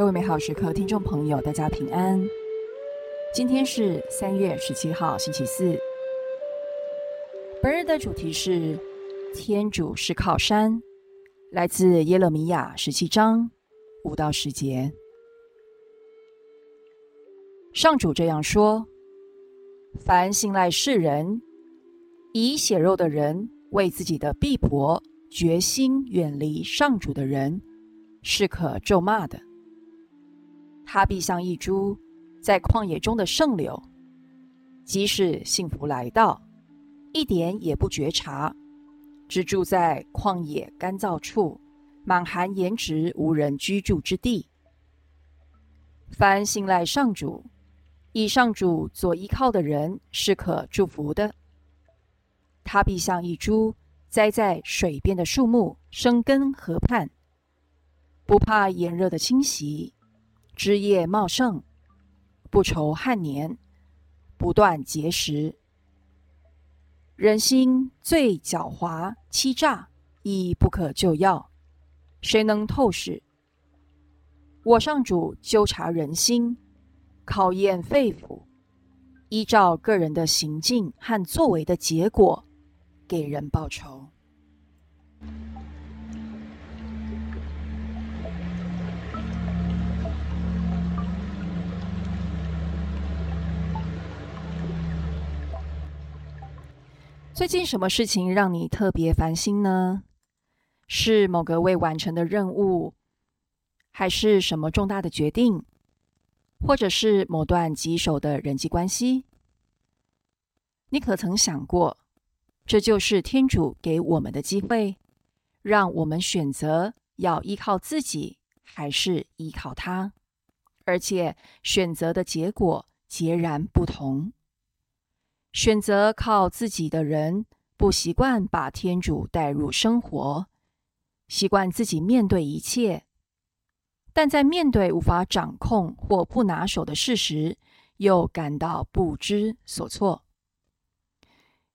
各位美好时刻听众朋友，大家平安。今天是三月十七号，星期四。本日的主题是“天主是靠山”，来自耶勒米亚十七章五到十节。上主这样说：“凡信赖世人、以血肉的人为自己的臂膊，决心远离上主的人，是可咒骂的。”他必像一株在旷野中的圣柳，即使幸福来到，一点也不觉察，只住在旷野干燥处，满含颜值无人居住之地。凡信赖上主、以上主做依靠的人，是可祝福的。他必像一株栽在水边的树木，生根河畔，不怕炎热的侵袭。枝叶茂盛，不愁旱年，不断结实。人心最狡猾，欺诈亦不可救药，谁能透视？我上主纠察人心，考验肺腑，依照个人的行径和作为的结果，给人报酬。最近什么事情让你特别烦心呢？是某个未完成的任务，还是什么重大的决定，或者是某段棘手的人际关系？你可曾想过，这就是天主给我们的机会，让我们选择要依靠自己，还是依靠他？而且选择的结果截然不同。选择靠自己的人，不习惯把天主带入生活，习惯自己面对一切，但在面对无法掌控或不拿手的事时，又感到不知所措。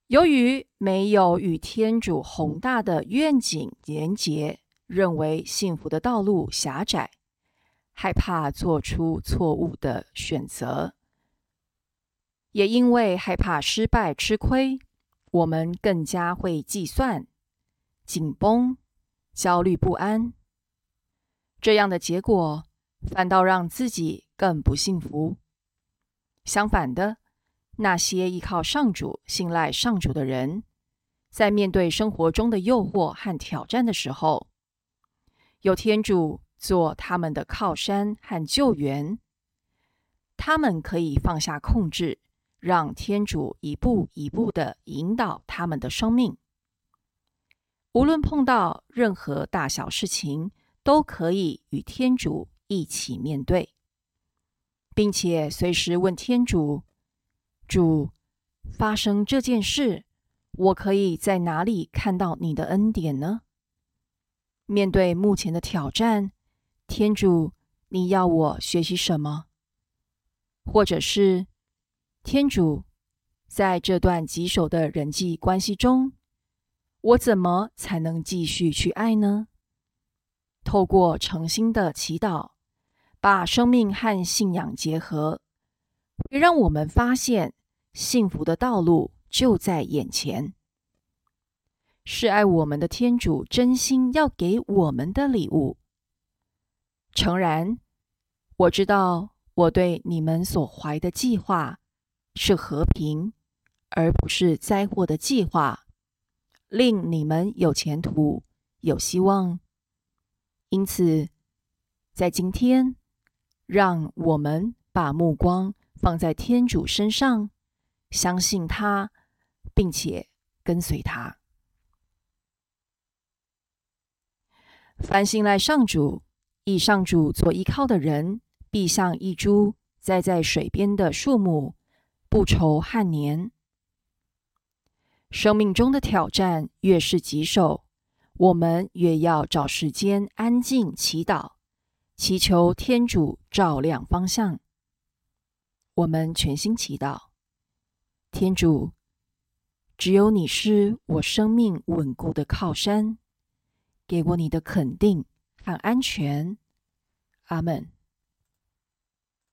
由于没有与天主宏大的愿景连结，认为幸福的道路狭窄，害怕做出错误的选择。也因为害怕失败、吃亏，我们更加会计算、紧绷、焦虑不安。这样的结果反倒让自己更不幸福。相反的，那些依靠上主、信赖上主的人，在面对生活中的诱惑和挑战的时候，有天主做他们的靠山和救援，他们可以放下控制。让天主一步一步的引导他们的生命，无论碰到任何大小事情，都可以与天主一起面对，并且随时问天主：“主，发生这件事，我可以在哪里看到你的恩典呢？”面对目前的挑战，天主，你要我学习什么？或者是？天主，在这段棘手的人际关系中，我怎么才能继续去爱呢？透过诚心的祈祷，把生命和信仰结合，会让我们发现幸福的道路就在眼前。是爱我们的天主真心要给我们的礼物。诚然，我知道我对你们所怀的计划。是和平，而不是灾祸的计划，令你们有前途、有希望。因此，在今天，让我们把目光放在天主身上，相信他，并且跟随他。凡信赖上主、以上主做依靠的人，必像一株栽在水边的树木。不愁旱年，生命中的挑战越是棘手，我们越要找时间安静祈祷，祈求天主照亮方向。我们全心祈祷，天主，只有你是我生命稳固的靠山，给我你的肯定和安全。阿门。